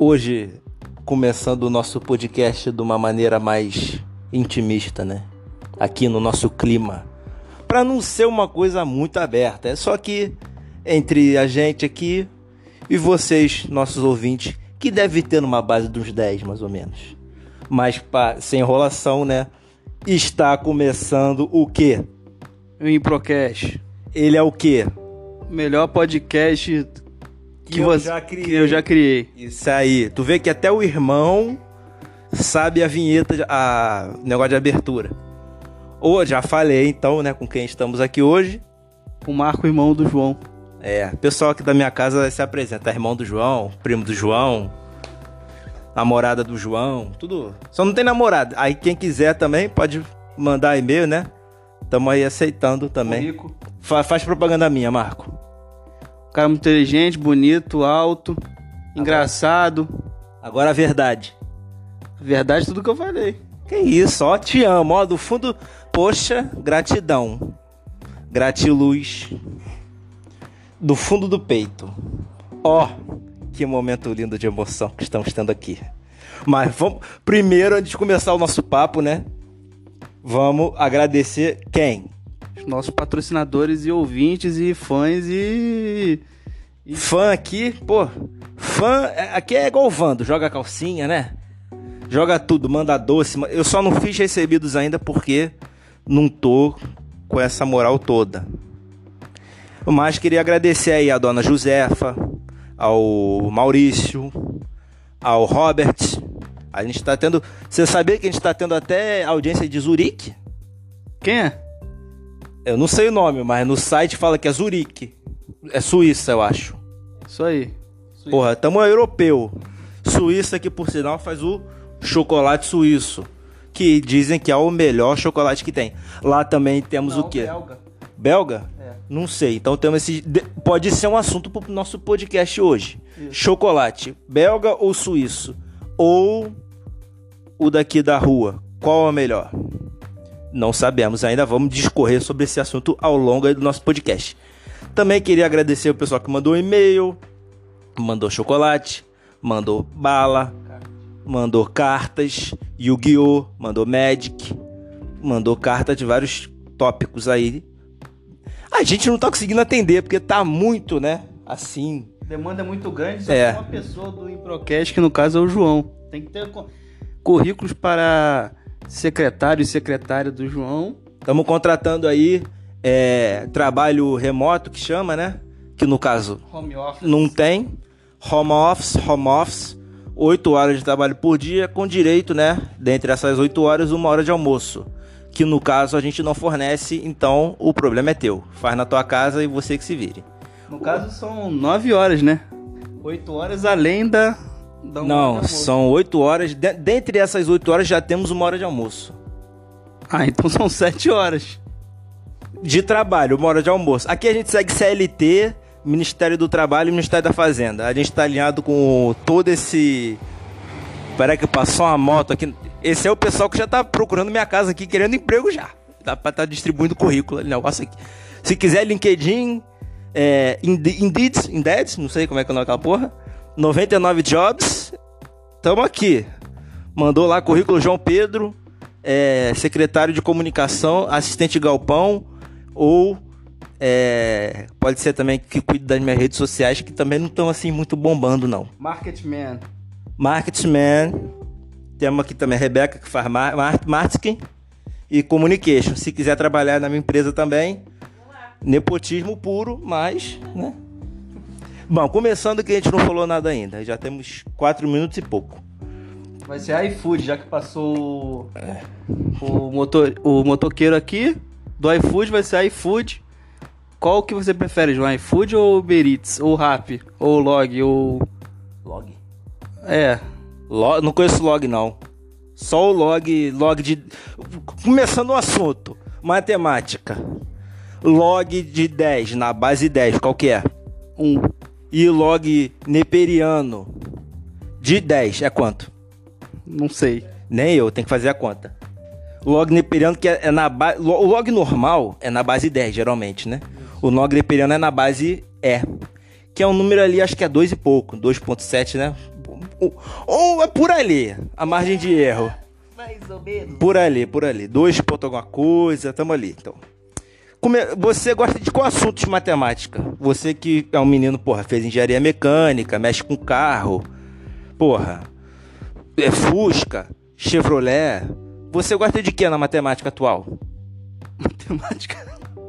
Hoje, começando o nosso podcast de uma maneira mais intimista, né? Aqui no nosso clima. Para não ser uma coisa muito aberta, é só que entre a gente aqui e vocês, nossos ouvintes, que deve ter numa base dos 10 mais ou menos. Mas pra, sem enrolação, né? Está começando o quê? O Improcast. Ele é o quê? Melhor podcast que, Que eu você, já criei. que eu já criei. Isso aí. Tu vê que até o irmão sabe a vinheta, a o negócio de abertura. Ou já falei então, né, com quem estamos aqui hoje. O Marco, irmão do João. É, pessoal aqui da minha casa se apresenta, irmão do João, primo do João, namorada do João, tudo. Só não tem namorada. Aí quem quiser também pode mandar e-mail, né? Tamo aí aceitando também. Rico. Fa- faz propaganda minha, Marco. Um cara muito inteligente, bonito, alto, engraçado. Agora a verdade. Verdade tudo que eu falei. Que isso, ó, te amo, ó, do fundo, poxa, gratidão. Gratiluz. Do fundo do peito. Ó, que momento lindo de emoção que estamos tendo aqui. Mas vamos, primeiro, antes de começar o nosso papo, né? Vamos agradecer quem? Os nossos patrocinadores e ouvintes e fãs e. Fã aqui, pô, fã, é- aqui é igual o Vando, joga calcinha, né? Joga tudo, manda doce. Eu só não fiz recebidos ainda porque não tô com essa moral toda. Mas queria agradecer aí a dona Josefa, ao Maurício, ao Robert. A gente tá tendo. Você sabia que a gente tá tendo até audiência de Zurique? Quem é? Eu não sei o nome, mas no site fala que é Zurique. É Suíça, eu acho. Isso aí. Porra, tamo europeu. Suíça que por sinal faz o chocolate suíço, que dizem que é o melhor chocolate que tem. Lá também temos o quê? Belga. Belga? É. Não sei. Então temos esse de- pode ser um assunto pro nosso podcast hoje. Chocolate, belga ou suíço? Ou o daqui da rua? Qual é o melhor? Não sabemos ainda, vamos discorrer sobre esse assunto ao longo do nosso podcast. Também queria agradecer o pessoal que mandou e-mail, mandou chocolate, mandou bala, mandou cartas, Yu-Gi-Oh!, mandou Magic, mandou carta de vários tópicos aí. A gente não tá conseguindo atender, porque tá muito, né? Assim. Demanda é muito grande, só É. uma pessoa do Improcast, que no caso é o João. Tem que ter currículos para secretário e secretária do João. Estamos contratando aí é, trabalho remoto, que chama, né? Que no caso Home office. não tem. Home office, home office. 8 horas de trabalho por dia, com direito, né? Dentre essas 8 horas, uma hora de almoço. Que no caso a gente não fornece, então o problema é teu. Faz na tua casa e você que se vire. No caso são 9 horas, né? 8 horas além da. Não, são 8 horas. De- dentre essas 8 horas já temos uma hora de almoço. Ah, então são 7 horas. De trabalho, uma hora de almoço. Aqui a gente segue CLT, Ministério do Trabalho e Ministério da Fazenda. A gente tá alinhado com todo esse. Peraí que passou uma moto aqui. Esse é o pessoal que já tá procurando minha casa aqui, querendo emprego já. Dá pra estar distribuindo currículo, negócio aqui. Se quiser, LinkedIn, é, Inde- Indeed, Indeed, não sei como é que é o nome daquela porra. 99 Jobs. Tamo aqui. Mandou lá currículo João Pedro, é, secretário de comunicação, assistente galpão, ou é, pode ser também que cuide das minhas redes sociais, que também não estão assim muito bombando, não. Marketman. Marketman, temos aqui também a Rebeca, que faz mar mar marketing e communication. Se quiser trabalhar na minha empresa também, nepotismo puro, mas, né? Bom, começando que a gente não falou nada ainda, já temos 4 minutos e pouco. Vai ser iFood, já que passou o, o, motor, o motoqueiro aqui. Do iFood vai ser iFood. Qual que você prefere, João? iFood ou Uber Eats? Ou Rappi? Ou Log? Ou... Log? É. Log, não conheço log não. Só o log, log de começando o assunto, matemática. Log de 10 na base 10, qual que é? Um. E log neperiano de 10 é quanto? Não sei. Nem eu, tem que fazer a conta. Log neperiano que é, é na base. O log normal é na base 10, geralmente, né? O log neperiano é na base E. Que é um número ali, acho que é 2 e pouco. 2.7, né? Ou, ou é por ali, a margem de erro. Mais ou menos. Por ali, por ali. Dois pontos alguma coisa, tamo ali, então. Você gosta de qual assunto de matemática? Você que é um menino, porra, fez engenharia mecânica, mexe com carro, porra, é Fusca, Chevrolet. Você gosta de que na matemática atual? Matemática.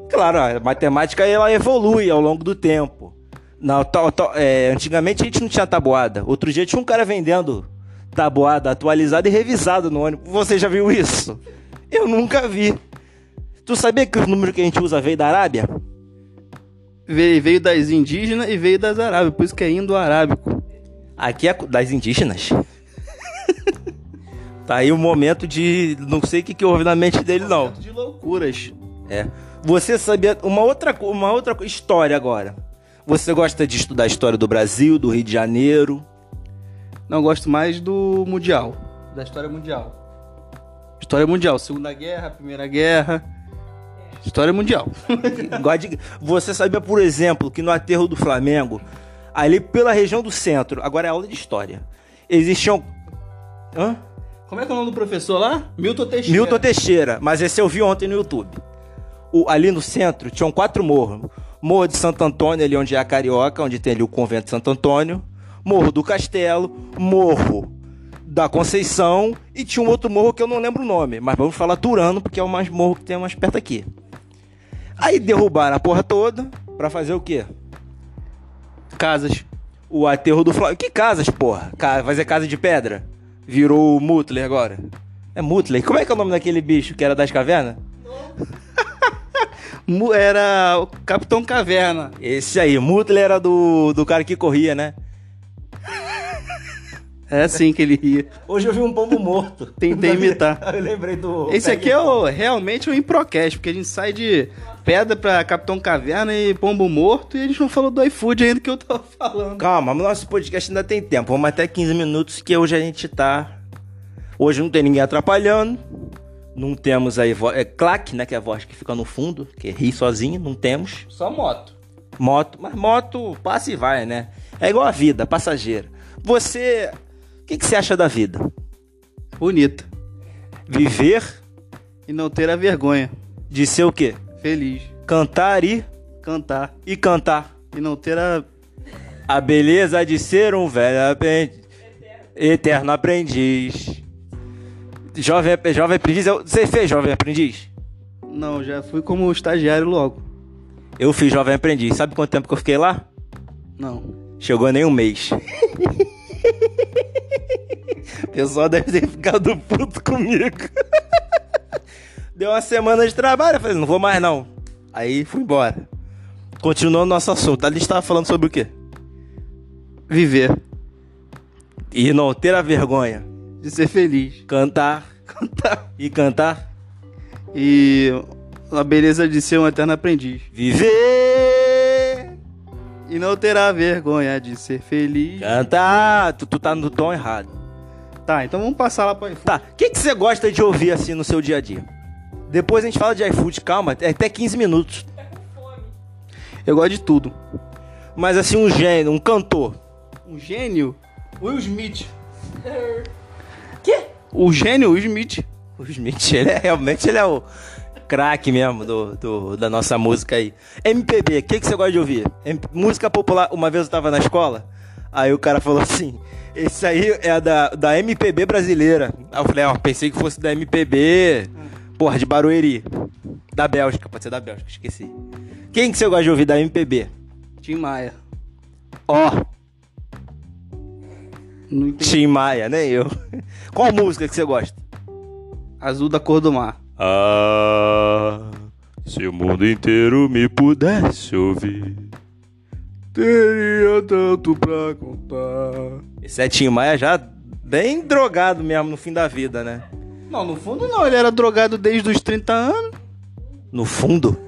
Claro, a matemática ela evolui ao longo do tempo. Na, ta- ta- é, antigamente a gente não tinha tabuada. Outro dia tinha um cara vendendo tabuada atualizada e revisada no ônibus. Você já viu isso? Eu nunca vi. Tu sabia que os números que a gente usa veio da Arábia? Veio, veio das indígenas e veio das arábias, por isso que é indo-arábico. Aqui é das indígenas. tá aí o momento de. Não sei o que, que houve na mente dele, não. De loucuras. É. Você sabia. Uma outra, uma outra história agora. Você gosta de estudar a história do Brasil, do Rio de Janeiro? Não, gosto mais do Mundial. Da história mundial. História mundial. Segunda Guerra, Primeira Guerra. História mundial. Você sabia, por exemplo, que no aterro do Flamengo, ali pela região do centro, agora é aula de história, existiam. Hã? Como é que é o nome do professor lá? Milton Teixeira. Milton Teixeira, mas esse eu vi ontem no YouTube. O- ali no centro tinham quatro morros. Morro de Santo Antônio, ali onde é a Carioca, onde tem ali o convento de Santo Antônio. Morro do Castelo, Morro da Conceição e tinha um outro morro que eu não lembro o nome, mas vamos falar Turano, porque é o mais morro que tem mais perto aqui. Aí derrubaram a porra toda pra fazer o quê? Casas. O aterro do Flamengo. Que casas, porra? Fazer casa de pedra? Virou o Mutler agora. É Mutler? Como é que é o nome daquele bicho que era das cavernas? Era o Capitão Caverna. Esse aí, Mutler era do, do cara que corria, né? É assim que ele ria. Hoje eu vi um pombo morto. Tentei imitar. Eu lembrei do. Esse aqui é o, realmente o Improcast, porque a gente sai de pedra pra Capitão Caverna e Pombo Morto e a gente não falou do iFood ainda que eu tava falando. Calma, mas nosso podcast ainda tem tempo. Vamos até 15 minutos, que hoje a gente tá. Hoje não tem ninguém atrapalhando. Não temos aí. Vo... É claque, né? Que é a voz que fica no fundo, que ri sozinho. Não temos. Só moto. Moto, mas moto passa e vai, né? É igual a vida, passageira. Você. O que, que você acha da vida? Bonita. Viver E não ter a vergonha. de ser o quê? Feliz. Cantar e. Cantar. e cantar. E não ter a. A beleza de ser um velho aprendiz. Eterno aprendiz. Jovem, jovem aprendiz. Você fez jovem aprendiz? Não, já fui como estagiário logo. Eu fiz jovem aprendiz. Sabe quanto tempo que eu fiquei lá? Não. Chegou nem um mês. o pessoal deve ter ficado puto comigo. Deu uma semana de trabalho, eu falei, não vou mais não. Aí fui embora. Continuando nosso assunto. A gente tava falando sobre o quê? Viver. E não ter a vergonha. De ser feliz. Cantar Cantar. e cantar. E a beleza de ser um eterno aprendiz. Viver. E não terá vergonha de ser feliz. Cantar. Tu, tu tá no tom errado. Tá, então vamos passar lá pra. Tá, o que, que você gosta de ouvir assim no seu dia a dia? Depois a gente fala de iFood, calma, é até 15 minutos. Eu gosto de tudo. Mas assim, um gênio, um cantor. Um gênio? Will Smith. Quê? O gênio Will Smith. O Smith, ele é realmente ele é o craque mesmo do, do- da nossa música aí. MPB, o que, que você gosta de ouvir? M- música popular, uma vez eu tava na escola, aí o cara falou assim, esse aí é da, da MPB brasileira. Aí eu falei, ó, pensei que fosse da MPB, porra, de Barueri. Da Bélgica, pode ser da Bélgica, esqueci. Quem que você gosta de ouvir da MPB? Tim Maia. Ó, entendi. Tim Maia, nem eu. Qual música que você gosta? Azul da cor do mar. Ah, se o mundo inteiro me pudesse ouvir. Teria tanto pra contar. Esse é Tim Maia já bem drogado mesmo no fim da vida, né? Não, no fundo não. Ele era drogado desde os 30 anos. No fundo?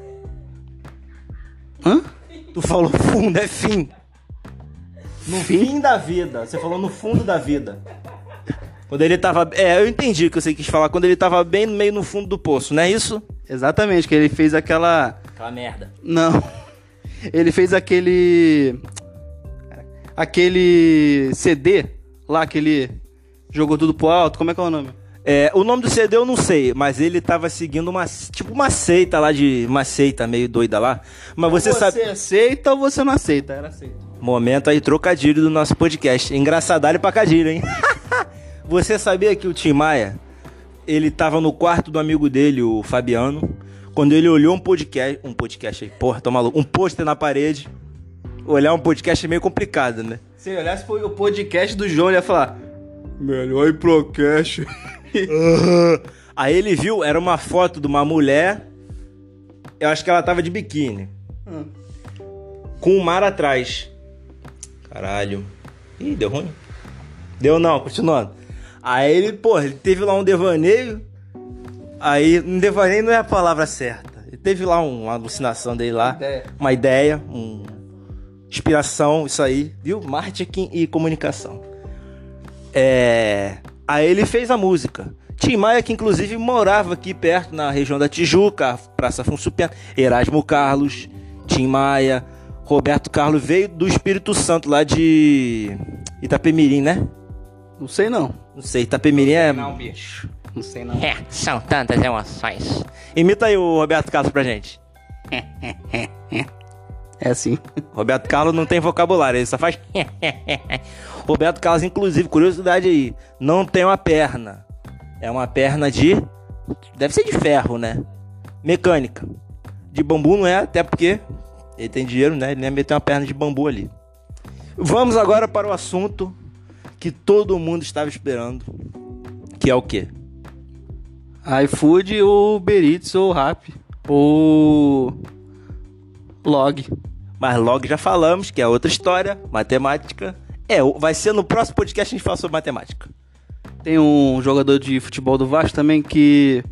Hã? Tu falou fundo, é fim. No fim? da vida. Você falou no fundo da vida. Quando ele tava. É, eu entendi o que você quis falar. Quando ele tava bem no meio no fundo do poço, não é isso? Exatamente, que ele fez aquela... Aquela merda. Não. Ele fez aquele... Aquele CD Lá que ele jogou tudo pro alto, como é que é o nome? É, o nome do CD eu não sei, mas ele tava seguindo uma. Tipo uma seita lá de. Uma seita meio doida lá. Mas você, você sabe. aceita ou você não aceita? Era aceita. Momento aí, trocadilho do nosso podcast. Engraçadalho pra cadilho, hein? você sabia que o Tim Maia, ele tava no quarto do amigo dele, o Fabiano, quando ele olhou um podcast. Um podcast aí, porra, tô maluco. Um pôster na parede. Olhar um podcast é meio complicado, né? Se ele olhasse pro o podcast do João, ele ia falar: Melhor ir pro cash. Aí ele viu, era uma foto de uma mulher. Eu acho que ela tava de biquíni. Com o mar atrás. Caralho. Ih, deu ruim? Deu não, continuando. Aí ele, pô, ele teve lá um devaneio. Aí, um devaneio não é a palavra certa. Ele teve lá um- uma alucinação dele lá. Ideia. Uma ideia, um... inspiração, isso aí, viu? Marketing e comunicação. É... Aí ele fez a música. Tim Maia, que inclusive morava aqui perto, na região da Tijuca, Praça Afonso Pena, Erasmo Carlos, Tim Maia, Roberto Carlos veio do Espírito Santo, lá de Itapemirim, né? Não sei não. Não sei, Itapemirim é... bicho. Não sei não. É, são tantas emoções. Imita aí o Roberto Carlos pra gente. É assim. Roberto Carlos não tem vocabulário, ele só faz. Roberto Carlos, inclusive, curiosidade aí, não tem uma perna. É uma perna de. Deve ser de ferro, né? Mecânica. De bambu não é, até porque ele tem dinheiro, né? Ele nem meter uma perna de bambu ali. Vamos agora para o assunto que todo mundo estava esperando. Que é o quê? iFood ou Uber Eats ou Rap ou Log. Mas logo já falamos que é outra história, matemática. É, vai ser no próximo podcast a gente fala sobre matemática. Tem um jogador de futebol do Vasco também que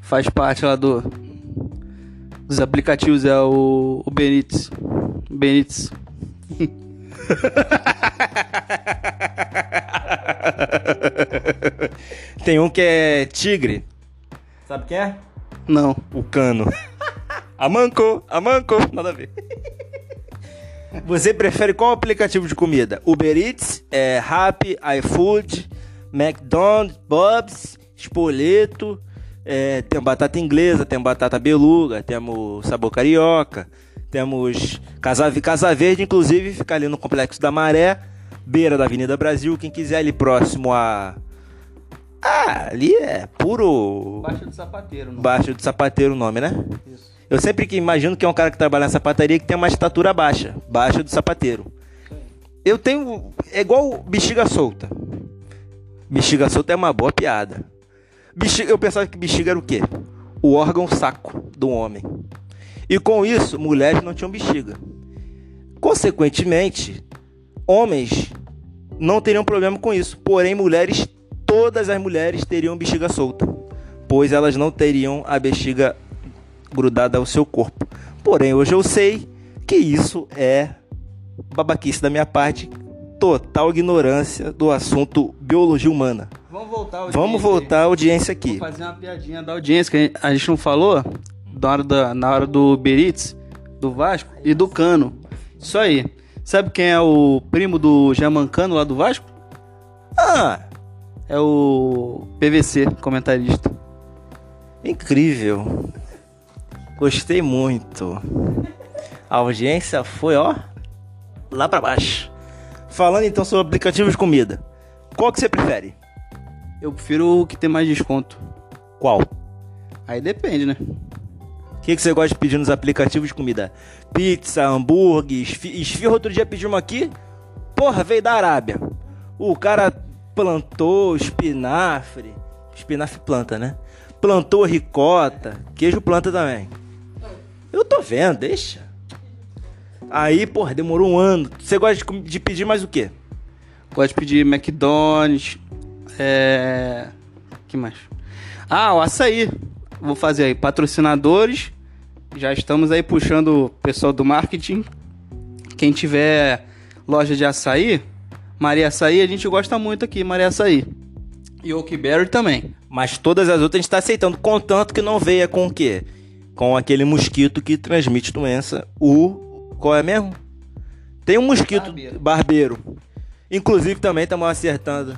faz parte lá do dos aplicativos, é o, o Benítez. Benítez. Tem um que é tigre. Sabe quem é? Não. O cano. Amanco, Amanco, nada a ver. Você prefere qual aplicativo de comida? Uber Eats, é, Rappi, iFood, McDonald's, Bob's, Espoleto, é, tem batata inglesa, tem batata beluga, temos sabor carioca, temos Casa, Casa Verde, inclusive fica ali no Complexo da Maré, beira da Avenida Brasil, quem quiser ali próximo a... Ah, ali é puro... Baixa do sapateiro. Baixo do sapateiro o nome, né? Isso. Eu sempre que imagino que é um cara que trabalha na sapataria que tem uma estatura baixa, baixa do sapateiro. Eu tenho. É igual bexiga solta. Bexiga solta é uma boa piada. Bexiga, eu pensava que bexiga era o quê? O órgão saco do homem. E com isso, mulheres não tinham bexiga. Consequentemente, homens não teriam problema com isso. Porém, mulheres, todas as mulheres teriam bexiga solta. Pois elas não teriam a bexiga grudada ao seu corpo. Porém, hoje eu sei que isso é babaquice da minha parte, total ignorância do assunto biologia humana. Vamos voltar ao Vamos voltar à audiência Vou aqui. fazer uma piadinha da audiência que a gente, a gente não falou na hora, da, na hora do Beritz, do Vasco e do Cano. Isso aí. Sabe quem é o primo do Jamancano lá do Vasco? Ah, É o PVC, comentarista. incrível. Gostei muito. A audiência foi, ó, lá pra baixo. Falando então sobre aplicativos de comida. Qual que você prefere? Eu prefiro o que tem mais desconto. Qual? Aí depende, né? O que, que você gosta de pedir nos aplicativos de comida? Pizza, hambúrguer, esfi- esfirra. Outro dia pedimos aqui. Porra, veio da Arábia. O cara plantou espinafre. Espinafre planta, né? Plantou ricota. Queijo planta também. Eu tô vendo, deixa. Aí, porra, demorou um ano. Você gosta de, de pedir mais o quê? Gosto de pedir McDonald's. É. que mais? Ah, o açaí. Vou fazer aí. Patrocinadores. Já estamos aí puxando o pessoal do marketing. Quem tiver loja de açaí, Maria Açaí, a gente gosta muito aqui, Maria Açaí. E Oakberry também. Mas todas as outras a gente tá aceitando, contanto que não venha com o quê? Com aquele mosquito que transmite doença. O. Qual é mesmo? Tem um mosquito Barbeiro. barbeiro. Inclusive também estamos acertando.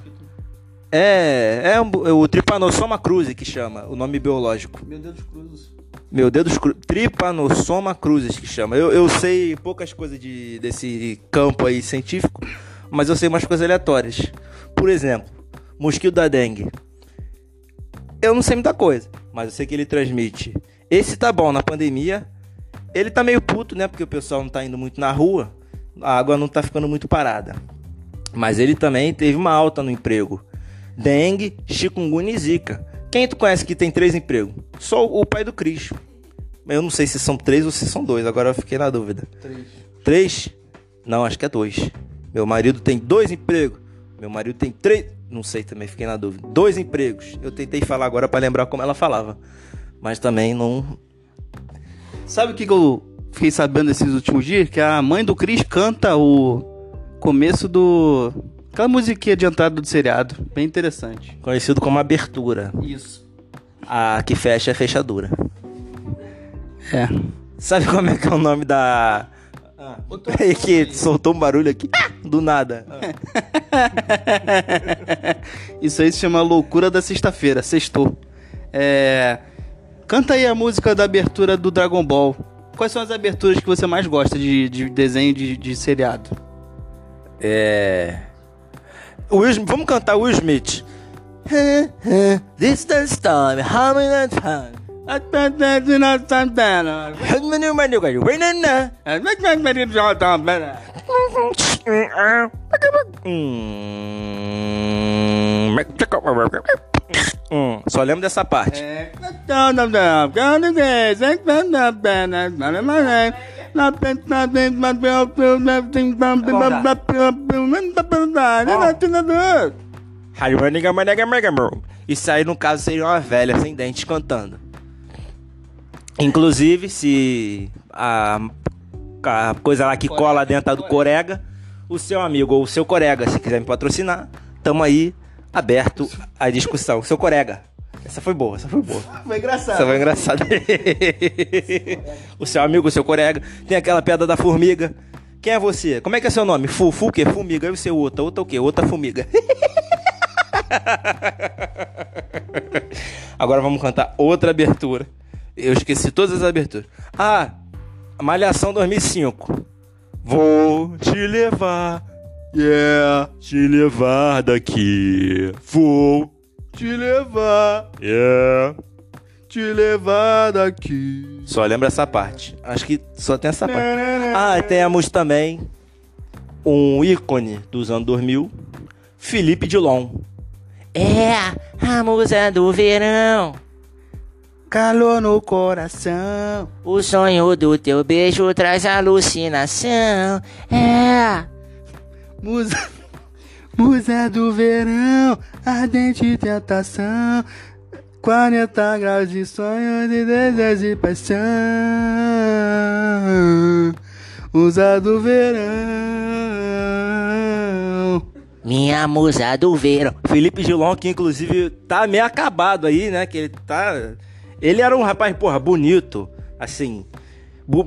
É, é o Trypanosoma cruzi que chama, o nome biológico. Meu Deus dos cruzes. Meu Deus, cru... Trypanosoma cruzes que chama. Eu, eu sei poucas coisas de, desse campo aí científico, mas eu sei umas coisas aleatórias. Por exemplo, mosquito da dengue. Eu não sei muita coisa, mas eu sei que ele transmite. Esse tá bom na pandemia. Ele tá meio puto, né? Porque o pessoal não tá indo muito na rua. A água não tá ficando muito parada. Mas ele também teve uma alta no emprego. Dengue, chikungunya e zika. Quem tu conhece que tem três empregos? Só o pai do Cris. Eu não sei se são três ou se são dois, agora eu fiquei na dúvida. Três. Três? Não, acho que é dois. Meu marido tem dois empregos. Meu marido tem três. Não sei também, fiquei na dúvida. Dois empregos. Eu tentei falar agora pra lembrar como ela falava. Mas também não. Sabe o que, que eu fiquei sabendo esses últimos dias? Que a mãe do Cris canta o começo do. Aquela musiquinha de entrada do seriado. Bem interessante. Conhecido como abertura. Isso. A que fecha é fechadura. É. Sabe como é que é o nome da. Ah, peraí que soltou um barulho aqui. Ah, do nada. Isso aí se chama Loucura da Sexta-feira, sextou. É... Canta aí a música da abertura do Dragon Ball. Quais são as aberturas que você mais gosta de, de desenho de, de seriado? É. Will Smith- vamos cantar Will Smith. This the storm, how many times? Hum, só lembro dessa parte. Isso aí, no caso, seria uma velha sem dentes cantando. Inclusive, se a, a coisa lá que cola dentro do corega, o seu amigo ou o seu corega, se quiser me patrocinar, tamo aí aberto à discussão. Seu corega. Essa foi boa, essa foi boa. Foi engraçado. Essa foi engraçada. o seu amigo, o seu colega. Tem aquela pedra da formiga. Quem é você? Como é que é seu nome? Fu, Fu o quê? Formiga. E o seu outra? Outra o quê? Outra formiga. Agora vamos cantar outra abertura. Eu esqueci todas as aberturas. Ah, Malhação 2005. Vou te levar, yeah, te levar daqui. Vou te levar, yeah, te levar daqui. Só lembra essa parte. Acho que só tem essa parte. Ah, temos também um ícone dos anos 2000, Felipe Dilon. É a musa do verão. Calor no coração. O sonho do teu beijo traz alucinação. É. Musa, musa do verão, ardente tentação. 40 graus de sonho, de desejo e paixão. Musa do verão. Minha musa do verão. Felipe Gilon, que inclusive tá meio acabado aí, né? Que ele tá. Ele era um rapaz, porra, bonito. Assim.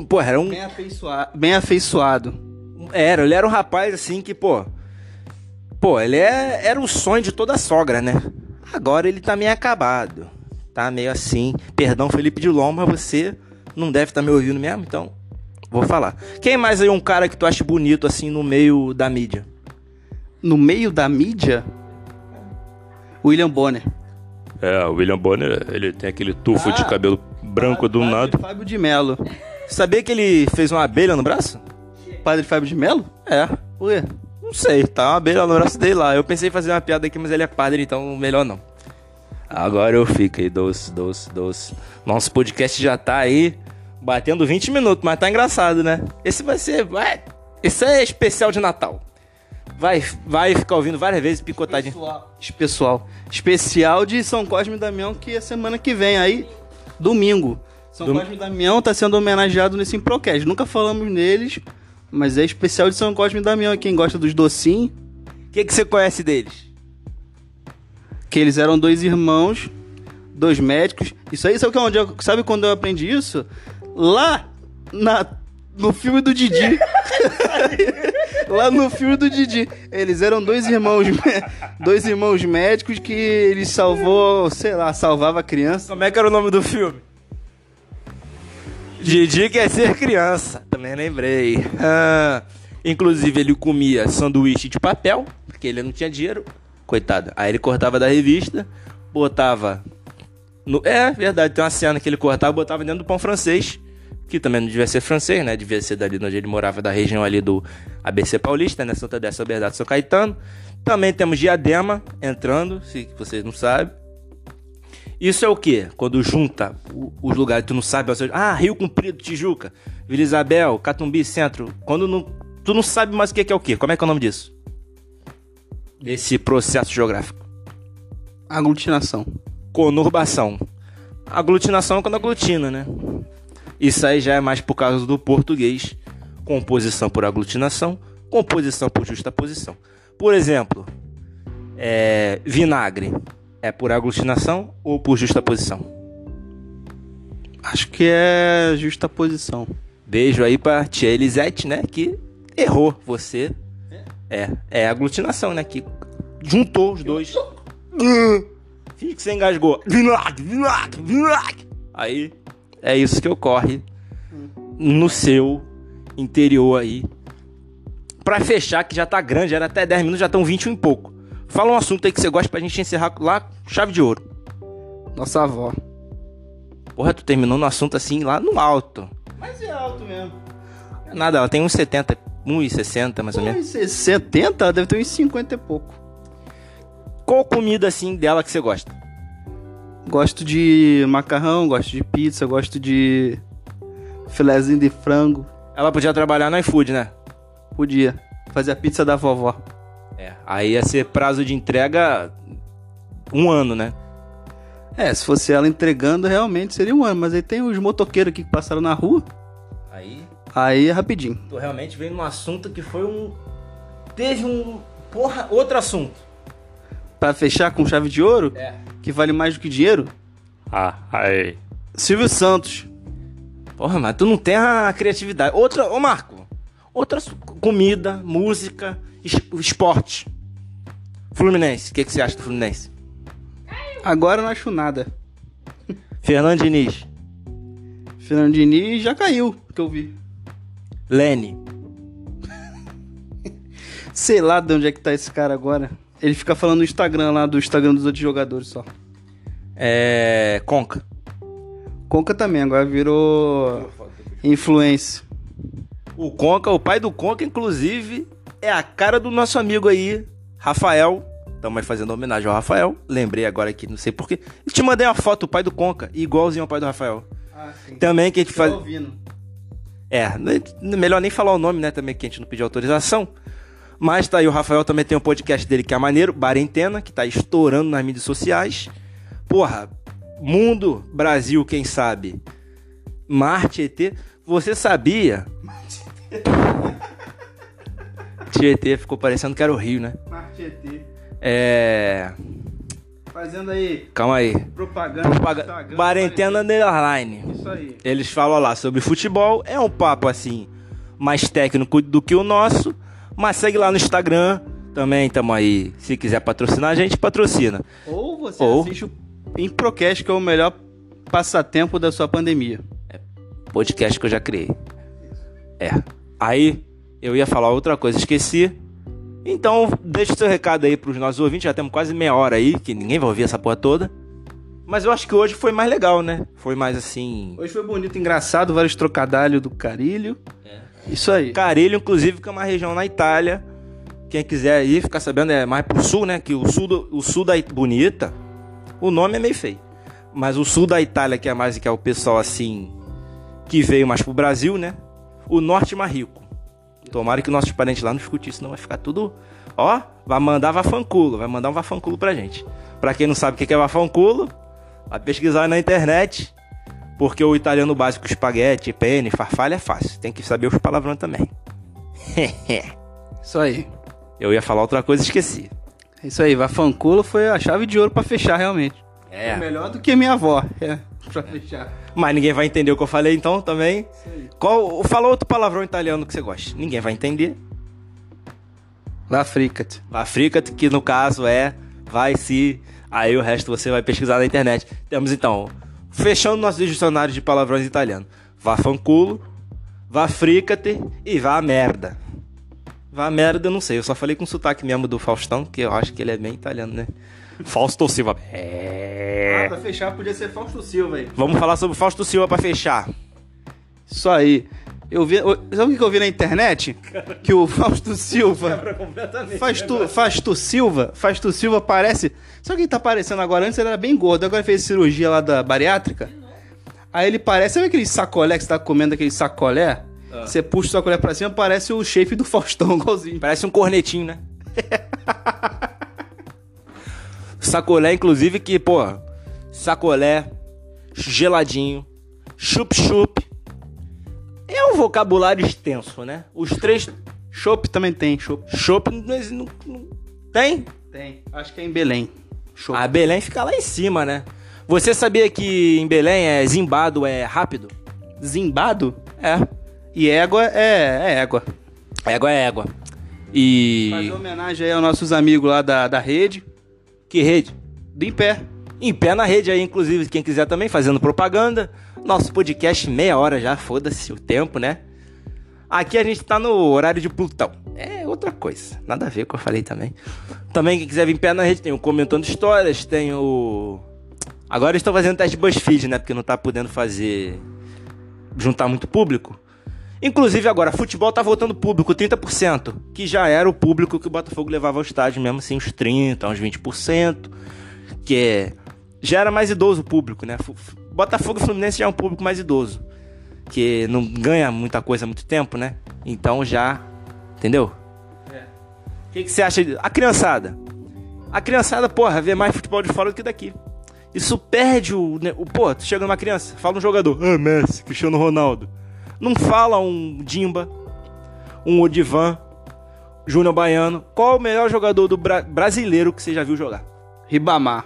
Porra, era um. Bem afeiçoado. Bem afeiçoado. Era, ele era um rapaz assim que, pô. Pô, ele é... era o sonho de toda sogra, né? Agora ele tá meio acabado. Tá meio assim. Perdão, Felipe Dilon, mas você não deve estar me ouvindo mesmo, então. Vou falar. Quem mais aí um cara que tu acha bonito assim no meio da mídia? No meio da mídia, William Bonner. É, o William Bonner, ele tem aquele tufo de Ah, cabelo branco do Padre nada. Fábio de Melo. Sabia que ele fez uma abelha no braço? Padre Fábio de Melo? É. Ué. Não sei, tá uma abelha no braço dele lá. Eu pensei em fazer uma piada aqui, mas ele é padre, então melhor não. Agora eu fico aí, doce, doce, doce. Nosso podcast já tá aí batendo 20 minutos, mas tá engraçado, né? Esse vai ser. Vai, esse é especial de Natal. Vai, vai ficar ouvindo várias vezes picotadinho. Pessoal. Especial de São Cosme e Damião, que é semana que vem aí, domingo. São Dom- Cosme e Damião tá sendo homenageado nesse Improcast. Nunca falamos neles, mas é especial de São Cosme e Damião. Quem gosta dos docinhos, O que, que você conhece deles? que eles eram dois irmãos, dois médicos. Isso aí, sabe, que é onde eu- sabe quando eu aprendi isso? Lá na, no filme do Didi. Lá no filme do Didi. Eles eram dois irmãos, dois irmãos médicos que ele salvou, sei lá, salvava a criança. Como é que era o nome do filme? Didi quer ser criança. Também lembrei. Ah, inclusive, ele comia sanduíche de papel, porque ele não tinha dinheiro. Coitado. Aí ele cortava da revista, botava. No... É verdade, tem uma cena que ele cortava e botava dentro do pão francês. Que também não devia ser francês, né? Devia ser dali onde ele morava, da região ali do ABC Paulista, né? Santa Dessa, Verdade, São Caetano. Também temos Diadema entrando, se vocês não sabem. Isso é o que? Quando junta os lugares tu não sabe. Ah, Rio Comprido, Tijuca, Vila Isabel, Catumbi, Centro. Quando não, tu não sabe mais o que que é o que. Como é que é o nome disso? Desse processo geográfico. Aglutinação. Conurbação. Aglutinação é quando aglutina, né? Isso aí já é mais por causa do português. Composição por aglutinação, composição por justaposição. Por exemplo, é, vinagre é por aglutinação ou por justaposição? Acho que é justa posição. Beijo aí pra tia Elisete, né? Que errou você. É, é aglutinação, né? Que juntou os dois. Finge que você engasgou. Aí é isso que ocorre no seu interior aí. Pra fechar, que já tá grande, era até 10 minutos, já estão 21 e pouco. Fala um assunto aí que você gosta pra gente encerrar lá, chave de ouro. Nossa avó. Porra, tu terminou no assunto assim lá no alto. Mas é alto mesmo. Nada, ela tem uns 70, 1,60 mais ou menos. Uns 70, ela deve ter uns 50 e pouco. Qual comida assim dela que você gosta? Gosto de macarrão, gosto de pizza, gosto de filezinho de frango. Ela podia trabalhar no iFood, né? Podia fazer a pizza da vovó. É. Aí ia ser prazo de entrega um ano, né? É, se fosse ela entregando, realmente seria um ano. Mas aí tem os motoqueiros aqui que passaram na rua. Aí Aí é rapidinho. tu realmente veio num assunto que foi um. Teve um. Porra, outro assunto. Pra fechar com chave de ouro, É. que vale mais do que dinheiro, Ah, aí. Silvio Santos. Porra, mas tu não tem a criatividade. Outra, ô Marco, outra comida, música, esporte. Fluminense, o que, que você acha do Fluminense? Agora eu não acho nada. Fernando Diniz, Fernando Diniz já caiu, que eu vi. Lene, Sei lá de onde é que tá esse cara agora. Ele fica falando no Instagram lá, do Instagram dos outros jogadores só. é. Conca. Conca também, agora virou influência. O Conca, o pai do Conca, inclusive, é a cara do nosso amigo aí, Rafael. Estamos aí fazendo homenagem ao Rafael. Lembrei agora aqui, não sei porquê. E te mandei uma foto do pai do Conca, igualzinho ao pai do Rafael. Ah, sim. Também que a gente faz. ouvindo. É, né, melhor nem falar o nome, né? Também que a gente não pediu autorização. Mas tá aí, o Rafael também tem um podcast dele que é maneiro, Barentena, que tá estourando nas mídias sociais. Porra, mundo, Brasil, quem sabe? Marte, ET. Você sabia? Tietê ficou parecendo que era o Rio, né? Marquete. É. Fazendo aí Calma aí. propaganda. Propaga... Barentena Underline. Isso aí. Eles falam lá sobre futebol. É um papo assim, mais técnico do que o nosso. Mas segue lá no Instagram. Também estamos aí. Se quiser patrocinar, a gente patrocina. Ou você Ou- assiste o Improcast, que é o melhor passatempo da sua pandemia. Podcast que eu já criei. É. Aí eu ia falar outra coisa, esqueci. Então, deixa o seu recado aí pros nossos ouvintes. Já temos quase meia hora aí, que ninguém vai ouvir essa porra toda. Mas eu acho que hoje foi mais legal, né? Foi mais assim. Hoje foi bonito, engraçado, vários trocadalhos do carilho. Isso aí. Carilho, inclusive, que é uma região na Itália. Quem quiser ir, ficar sabendo, é mais pro sul, né? Que o sul, do, o sul da It- Bonita, o nome é meio feio. Mas o sul da Itália, que é mais que é o pessoal assim, que veio mais pro Brasil, né? O norte mais rico. Tomara que nossos parentes lá não escutem isso, senão vai ficar tudo. Ó, vai mandar vafanculo, vai mandar um vafanculo pra gente. Pra quem não sabe o que é vafanculo, vai pesquisar aí na internet. Porque o italiano básico, espaguete, penne, farfalha é fácil. Tem que saber os palavrões também. Isso aí. Eu ia falar outra coisa e esqueci. Isso aí, Vafanculo foi a chave de ouro pra fechar, realmente. É. Melhor do que minha avó, é, pra fechar. Mas ninguém vai entender o que eu falei então também. Aí. Qual, fala outro palavrão italiano que você gosta. Ninguém vai entender. Vá Fricat. Africa, que no caso é vai se. Aí o resto você vai pesquisar na internet. Temos então, fechando nosso dicionário de palavrões italiano: vá fanculo, vá fricate e vá merda. Vá merda, eu não sei, eu só falei com sotaque mesmo do Faustão, que eu acho que ele é bem italiano, né? Fausto Silva. É. Ah, pra fechar podia ser Fausto Silva aí. Vamos falar sobre o Fausto Silva pra fechar. Isso aí. Eu vi, eu- sabe o que eu vi na internet? Que o Fausto Silva. Fausto, Fausto Silva, Fausto Silva parece. Sabe quem tá parecendo agora? Antes ele era bem gordo, agora fez cirurgia lá da bariátrica. Aí ele parece. Sabe aquele sacolé que você tá comendo aquele sacolé? Você puxa o sacolé pra cima, parece o shape do Faustão, igualzinho. Parece um cornetinho, né? sacolé, inclusive, que, pô, sacolé, geladinho, chup-chup. É um vocabulário extenso, né? Os três Chopp também tem, chopp. chup não, não- tem. Tem. Acho que é em Belém. Chopp. A Belém fica lá em cima, né? Você sabia que em Belém é zimbado é rápido? Zimbado? É. E égua é, é égua. Égua é égua. E. Fazer homenagem aí aos nossos amigos lá da, da rede, Que rede? do Em Pé. Em pé na rede aí, inclusive, quem quiser também, fazendo propaganda. Nosso podcast, meia hora já, foda-se o tempo, né? Aqui a gente tá no horário de Plutão. É outra coisa, nada a ver com o que eu falei também. Também, quem quiser vir em pé na rede, tem o Comentando Histórias, tem o. Agora estou fazendo teste BuzzFeed, né? Porque não tá podendo fazer. juntar muito público. Inclusive agora, futebol tá voltando público, 30%, que já era o público que o Botafogo levava ao estádio mesmo, assim, uns 30%, uns 20%, que é, já era mais idoso o público, né? Botafogo e Fluminense já é um público mais idoso, que não ganha muita coisa há muito tempo, né? Então já, entendeu? O que, que você acha? de- A criançada. A criançada, porra, vê mais futebol de fora do que daqui. Isso perde o. ne- o pô, tu chega numa criança, fala um jogador. Ah, Messi, Cristiano Ronaldo. Não fala um Dimba, um Odivan, Júnior Baiano. Qual o melhor jogador do bra- brasileiro que você já viu jogar? Ribamar.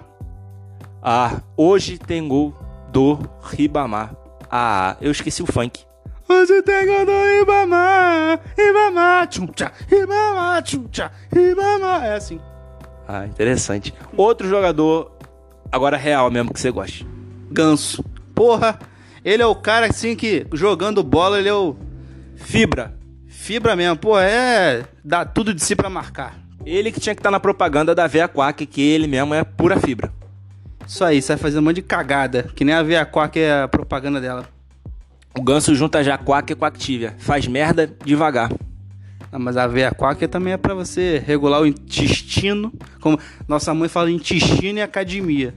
Ah, hoje tem gol do Ribamar. Ah, eu esqueci o funk. Hoje tem gol do Ribamar, Ribamar, tchum tchá, Ribamar, tchum tchá, Ribamar. É assim. Ah, interessante. Outro jogador, agora real mesmo, que você gosta. Ganso. Porra, ele é o cara assim que jogando bola, ele é o Fibra. fibra mesmo. Pô, é. Dá tudo de si pra marcar. Ele que tinha que estar na propaganda da Vea Quack, que ele mesmo é pura fibra. Isso aí, sai fazendo um monte de cagada. Que nem a Via Quack é a propaganda dela. O ganso junta já Quack e Quactivia. Faz merda devagar. Ah, mas a veia quack também é pra você regular o intestino. Como nossa mãe fala, intestino e academia.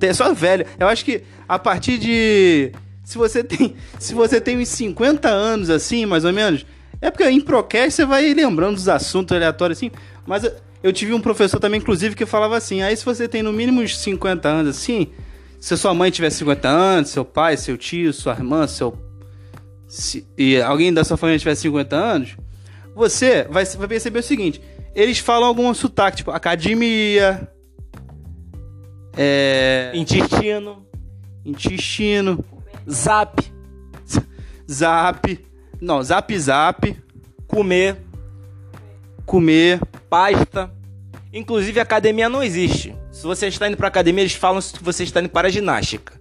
É. Só velho. Eu acho que a partir de. Se você tem. Se você tem uns 50 anos assim, mais ou menos. É porque em Procast você vai lembrando dos assuntos aleatórios assim. Mas eu- tive um professor também, inclusive, que falava assim: aí se você tem no mínimo uns 50 anos assim. Se sua mãe tiver 50 anos, seu pai, seu tio, sua irmã, seu. se- e alguém da sua família tiver 50 anos, você vai, vai perceber o seguinte: eles falam algum sotaque, tipo academia, é, Intestino, intestino, zap, zap, não, zap zap, comer, comer. pasta. Inclusive, academia não existe. Se você está indo para academia, eles falam que você está indo para a ginástica.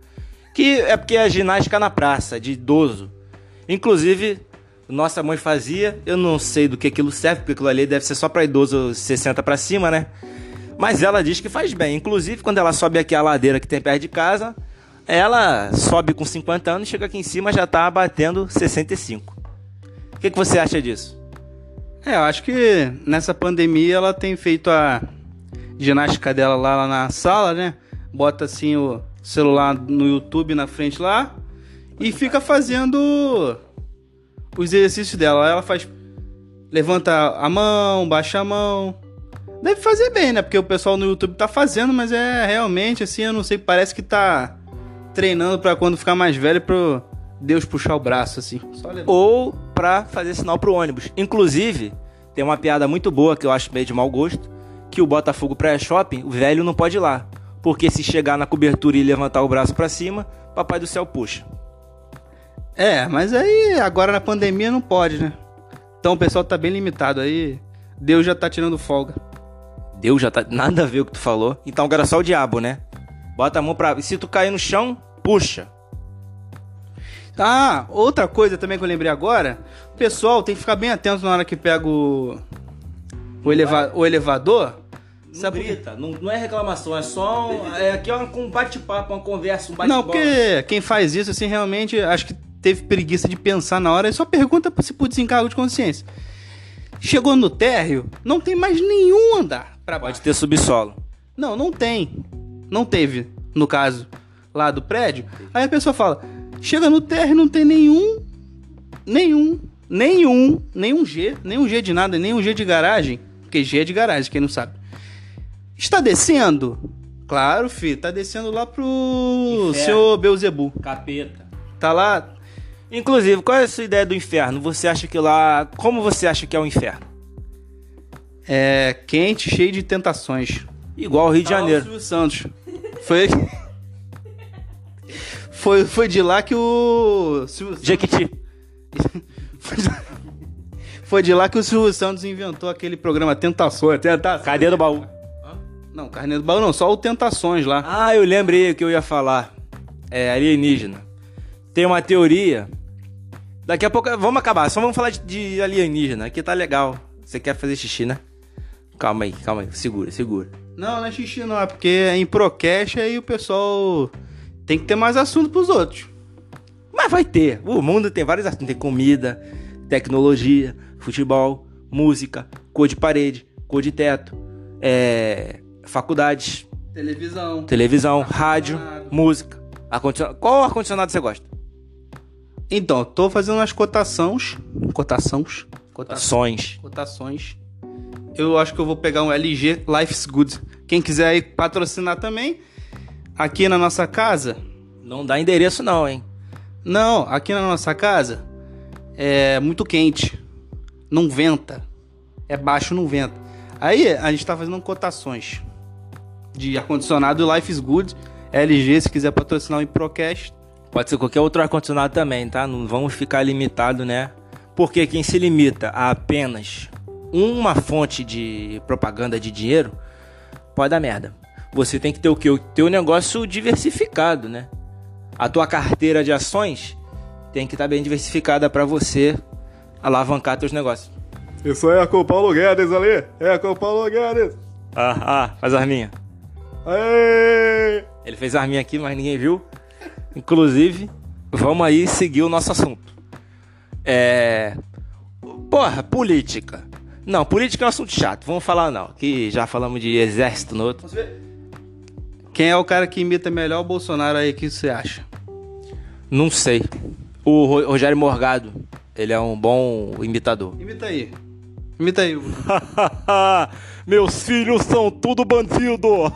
Que é porque é a ginástica na praça, de idoso. Inclusive, nossa mãe fazia, eu não sei do que aquilo serve, porque aquilo ali deve ser só para idoso 60 para cima, né? Mas ela diz que faz bem. Inclusive, quando ela sobe aqui a ladeira que tem perto de casa, ela sobe com 50 anos, chega aqui em cima já tá batendo 65. O que, que você acha disso? É, eu acho que nessa pandemia ela tem feito a ginástica dela lá, lá na sala, né? Bota assim o celular no YouTube na frente lá e fica fazendo os exercícios dela. Ela faz. Levanta a mão, baixa a mão. Deve fazer bem, né? Porque o pessoal no YouTube tá fazendo, mas é realmente assim, eu não sei, parece que tá treinando pra quando ficar mais velho pro Deus puxar o braço, assim. Ou pra fazer sinal pro ônibus. Inclusive, tem uma piada muito boa que eu acho meio de mau gosto, que o Botafogo pré-shopping, o velho não pode ir lá, porque se chegar na cobertura e levantar o braço pra cima, papai do céu puxa. É, mas aí agora na pandemia não pode, né? Então o pessoal tá bem limitado aí. Deus já tá tirando folga. Deus já tá. Nada a ver o que tu falou. Então agora é só o diabo, né? Bota a mão pra. E se tu cair no chão, puxa. Ah, outra coisa também que eu lembrei agora. O pessoal tem que ficar bem atento na hora que pega o. O, eleva... o elevador. Não Sabe grita, não, não é reclamação, é só. Um, é aqui é um bate-papo, uma conversa, um bate-bola. Não, porque quem faz isso, assim, realmente acho que teve preguiça de pensar na hora e só pergunta se por desencargo de consciência. Chegou no térreo, não tem mais nenhum andar pra baixo. Pode ter subsolo. Não, não tem. Não teve, no caso, lá do prédio. Aí a pessoa fala: chega no térreo, não tem nenhum. Nenhum. Nenhum. Nenhum G. Nenhum G de nada, nenhum G de garagem. Porque G é de garagem, quem não sabe. Está descendo? Claro, filho, tá descendo lá pro Inferno. senhor Beuzebu. Capeta. Tá lá. Inclusive, qual é a sua ideia do inferno? Você acha que lá. Como você acha que é o inferno? É quente, cheio de tentações. Igual o Rio de Tá Janeiro. Santos. Foi. Foi, foi de lá que o. Silvio Santos- Jequiti. Foi de- Foi de lá que o Silvio Santos inventou aquele programa Tentações. Tentações. Cadê do baú? Não, carne do baú não, só o Tentações lá. Ah, eu lembrei o que eu ia falar. É alienígena. Tem uma teoria. Daqui a pouco. Vamos acabar, só vamos falar de, de alienígena. Aqui tá legal. Você quer fazer xixi, né? Calma aí, calma aí. Segura, segura. Não, não é xixi não, é porque é em Procast aí o pessoal tem que ter mais assunto pros outros. Mas vai ter. O mundo tem vários assuntos. Tem comida, tecnologia, futebol, música, cor de parede, cor de teto, é, faculdades, Televisão. televisão, rádio, música. Qual ar-condicionado você gosta? Então, tô fazendo umas cotações. Cotações? Cotações. Ações. Cotações. Eu acho que eu vou pegar um LG Life's Good. Quem quiser aí patrocinar também. Aqui na nossa casa. Não dá endereço, não, hein? Não, aqui na nossa casa é muito quente. Não venta. É baixo, não venta. Aí a gente tá fazendo cotações de ar-condicionado Life's Good. LG, se quiser patrocinar o Improcast. Pode ser qualquer outro ar-condicionado também, tá? Não vamos ficar limitado, né? Porque quem se limita a apenas uma fonte de propaganda de dinheiro pode dar merda. Você tem que ter o quê? O teu negócio diversificado, né? A tua carteira de ações tem que estar bem diversificada para você alavancar teus negócios. Isso é com o Paulo Guedes ali. É com o Paulo Guedes. Ah, ah, faz arminha. Aê! Ele fez arminha aqui, mas ninguém viu. Inclusive, vamos aí seguir o nosso assunto. É. Porra, política. Não, política é um assunto chato. Vamos falar não. Que já falamos de exército no outro. Quem é o cara que imita melhor o Bolsonaro aí? O que você acha? Não sei. O Ro- Rogério Morgado, ele é um bom imitador. Imita aí. Imita aí. Meus filhos são tudo bandido.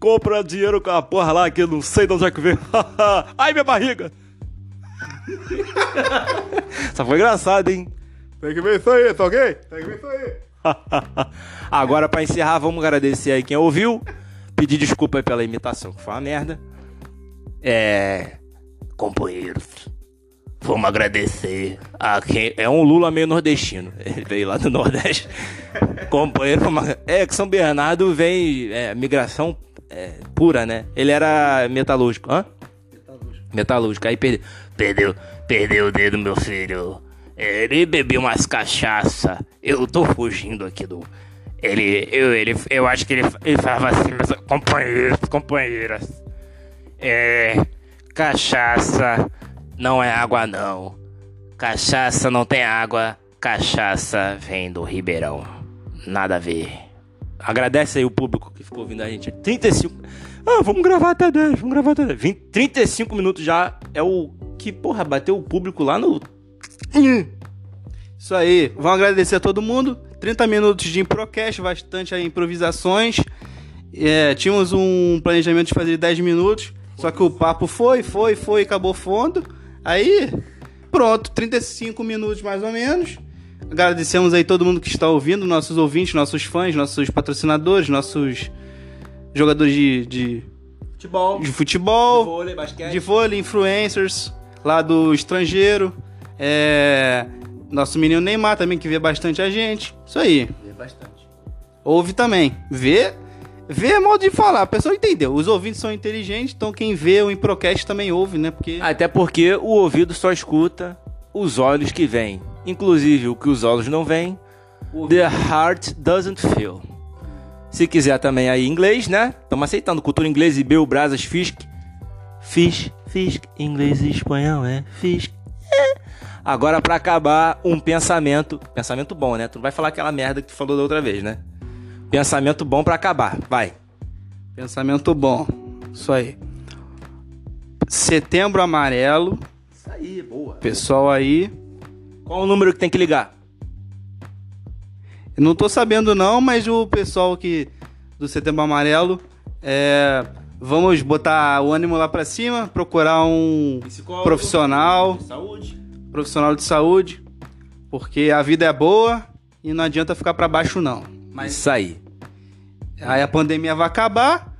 Compra dinheiro com a porra lá que eu não sei de onde é que veio. Ai, minha barriga. Essa foi engraçada, hein? Tem que ver isso aí, tá ok? Tem que ver isso aí. Agora, pra encerrar, vamos agradecer aí quem ouviu. Pedir desculpa aí pela imitação, que foi uma merda. É. Companheiros, vamos agradecer a quem. É um Lula meio nordestino. Ele veio lá do Nordeste. Companheiro, vamos- é que São Bernardo vem. É, migração é, pura, né? Ele era metalúrgico. Hã? Metalúrgico. Aí perdeu. Perdeu, perdeu o dedo, meu filho. Ele bebeu umas cachaça. Eu tô fugindo aqui do. Ele, eu, ele, eu acho que ele, ele falava assim, meus companheiros, companheiras. É. Cachaça não é água, não. Cachaça não tem água. Cachaça vem do Ribeirão. Nada a ver. Agradece aí o público que ficou ouvindo a gente. 35. Ah, vamos gravar até 10, vamos gravar até 10. 20, 35 minutos já é o que, porra, bateu o público lá no. Isso aí. Vamos agradecer a todo mundo. 30 minutos de Improcast, bastante improvisações. É, tínhamos um planejamento de fazer 10 minutos. Só que o papo foi, foi, foi, acabou fundo. Aí, pronto, 35 minutos mais ou menos. Agradecemos aí todo mundo que está ouvindo, nossos ouvintes, nossos fãs, nossos patrocinadores, nossos jogadores de, de, Futebol. de futebol, vôlei, basquete. de vôlei, influencers lá do estrangeiro. É, Nosso menino Neymar também, que vê bastante a gente. Isso aí. Vê bastante. Ouve também. Vê. Vê é modo de falar. A pessoa entendeu. Os ouvintes são inteligentes, então quem vê o Improcast também ouve, né? Porque. Até porque o ouvido só escuta os olhos que veem. Inclusive o que os olhos não veem. The heart doesn't feel. Se quiser também aí inglês, né? Estamos aceitando cultura inglesa e Bel Brasas Fisk. Fisk, Fisk, inglês e espanhol é Fisk. É. Agora pra acabar um pensamento, pensamento bom, né? Tu não vai falar aquela merda que tu falou da outra vez, né? Pensamento bom pra acabar. Vai. Pensamento bom. Isso aí. Setembro amarelo. Isso aí, boa. Pessoal aí. Qual o número que tem que ligar? Eu não tô sabendo não, mas o pessoal aqui do Setembro Amarelo é, vamos botar o ânimo lá pra cima, procurar um Psicólogo. profissional, Saúde. Profissional de saúde, porque a vida é boa e não adianta ficar pra baixo não. Mas isso aí. Aí a pandemia vai acabar,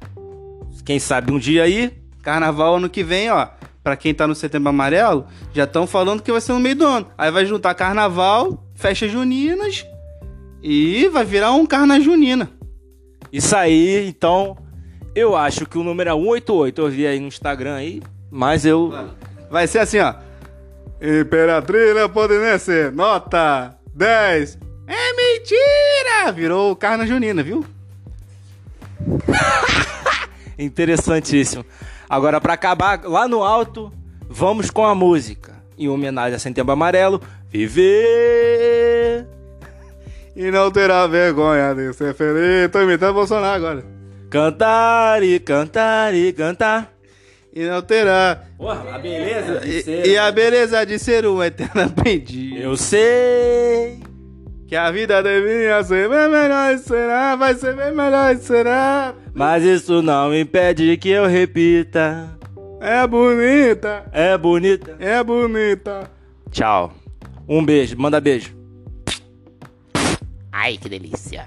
Quem sabe um dia aí. carnaval ano que vem, ó. Pra quem tá no Setembro Amarelo, já estão falando que vai ser no meio do ano. Aí vai juntar carnaval, festas juninas e vai virar um carna junina. Isso aí, então. Eu acho que o número é 188. Eu vi aí no Instagram aí. Mas eu. Vai ser assim, ó. Imperatriz Leopoldinense, nota 10. É mentira! Virou carna junina, viu? Interessantíssimo. Agora, pra acabar lá no alto, vamos com a música. Em homenagem a Setembro Amarelo. Viver. E não terá vergonha de ser feliz. Tô imitando Bolsonaro agora. Cantar e cantar e cantar. E não terá. Porra, a beleza de E, ser. e a beleza de ser um eterno aprendiz. Eu sei. Que a vida deveria ser bem melhor e será. Vai ser bem melhor e será. Mas isso não impede que eu repita. É bonita, É bonita. é bonita. Tchau. Um beijo. Manda beijo. Ai, que delícia.